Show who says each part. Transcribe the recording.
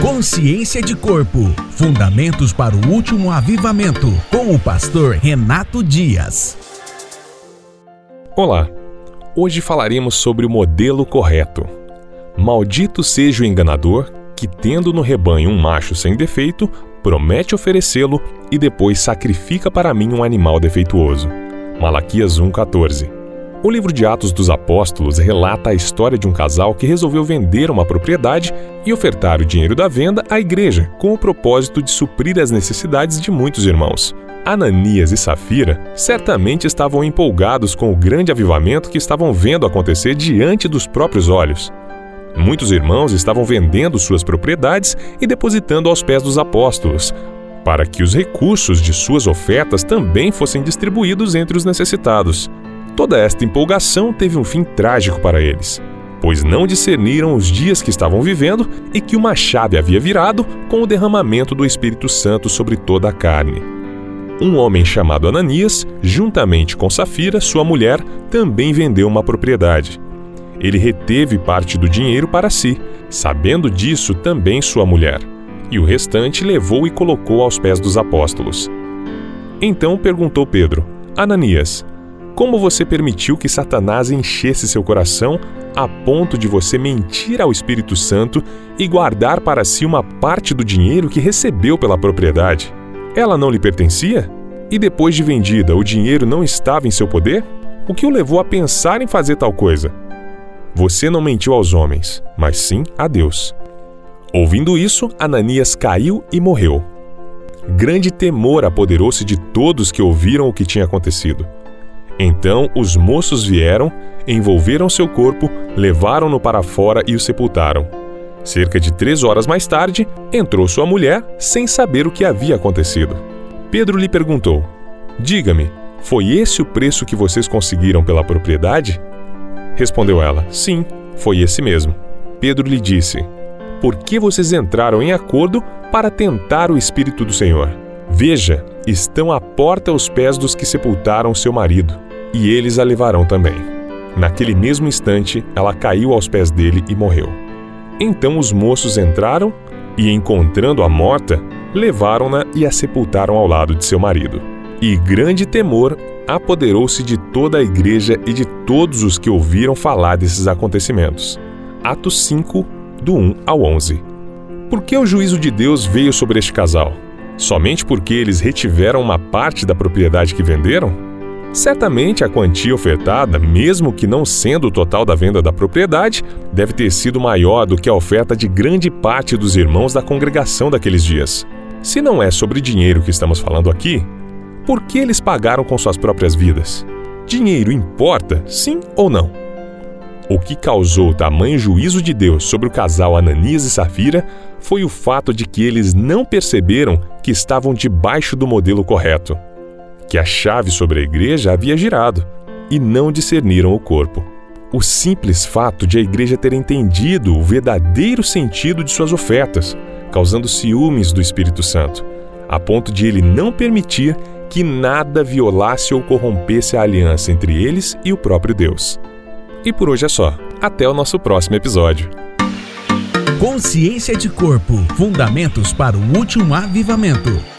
Speaker 1: Consciência de Corpo Fundamentos para o Último Avivamento, com o pastor Renato Dias.
Speaker 2: Olá, hoje falaremos sobre o modelo correto. Maldito seja o enganador que, tendo no rebanho um macho sem defeito, promete oferecê-lo e depois sacrifica para mim um animal defeituoso. Malaquias 1,14 o livro de Atos dos Apóstolos relata a história de um casal que resolveu vender uma propriedade e ofertar o dinheiro da venda à igreja, com o propósito de suprir as necessidades de muitos irmãos. Ananias e Safira certamente estavam empolgados com o grande avivamento que estavam vendo acontecer diante dos próprios olhos. Muitos irmãos estavam vendendo suas propriedades e depositando aos pés dos apóstolos, para que os recursos de suas ofertas também fossem distribuídos entre os necessitados. Toda esta empolgação teve um fim trágico para eles, pois não discerniram os dias que estavam vivendo e que uma chave havia virado com o derramamento do Espírito Santo sobre toda a carne. Um homem chamado Ananias, juntamente com Safira, sua mulher, também vendeu uma propriedade. Ele reteve parte do dinheiro para si, sabendo disso também sua mulher, e o restante levou e colocou aos pés dos apóstolos. Então perguntou Pedro: Ananias, como você permitiu que Satanás enchesse seu coração a ponto de você mentir ao Espírito Santo e guardar para si uma parte do dinheiro que recebeu pela propriedade? Ela não lhe pertencia? E depois de vendida, o dinheiro não estava em seu poder? O que o levou a pensar em fazer tal coisa? Você não mentiu aos homens, mas sim a Deus. Ouvindo isso, Ananias caiu e morreu. Grande temor apoderou-se de todos que ouviram o que tinha acontecido. Então os moços vieram, envolveram seu corpo, levaram-no para fora e o sepultaram. Cerca de três horas mais tarde, entrou sua mulher, sem saber o que havia acontecido. Pedro lhe perguntou: Diga-me, foi esse o preço que vocês conseguiram pela propriedade? Respondeu ela: Sim, foi esse mesmo. Pedro lhe disse: Por que vocês entraram em acordo para tentar o Espírito do Senhor? Veja, estão à porta os pés dos que sepultaram seu marido e eles a levarão também. Naquele mesmo instante, ela caiu aos pés dele e morreu. Então os moços entraram e, encontrando-a morta, levaram-na e a sepultaram ao lado de seu marido. E grande temor apoderou-se de toda a igreja e de todos os que ouviram falar desses acontecimentos. Atos 5, do 1 ao 11. Por que o juízo de Deus veio sobre este casal? Somente porque eles retiveram uma parte da propriedade que venderam? Certamente a quantia ofertada, mesmo que não sendo o total da venda da propriedade, deve ter sido maior do que a oferta de grande parte dos irmãos da congregação daqueles dias. Se não é sobre dinheiro que estamos falando aqui, por que eles pagaram com suas próprias vidas? Dinheiro importa, sim ou não? O que causou tamanho juízo de Deus sobre o casal Ananias e Safira foi o fato de que eles não perceberam que estavam debaixo do modelo correto que a chave sobre a igreja havia girado e não discerniram o corpo. O simples fato de a igreja ter entendido o verdadeiro sentido de suas ofertas, causando ciúmes do Espírito Santo, a ponto de ele não permitir que nada violasse ou corrompesse a aliança entre eles e o próprio Deus. E por hoje é só. Até o nosso próximo episódio.
Speaker 1: Consciência de Corpo Fundamentos para o Último Avivamento.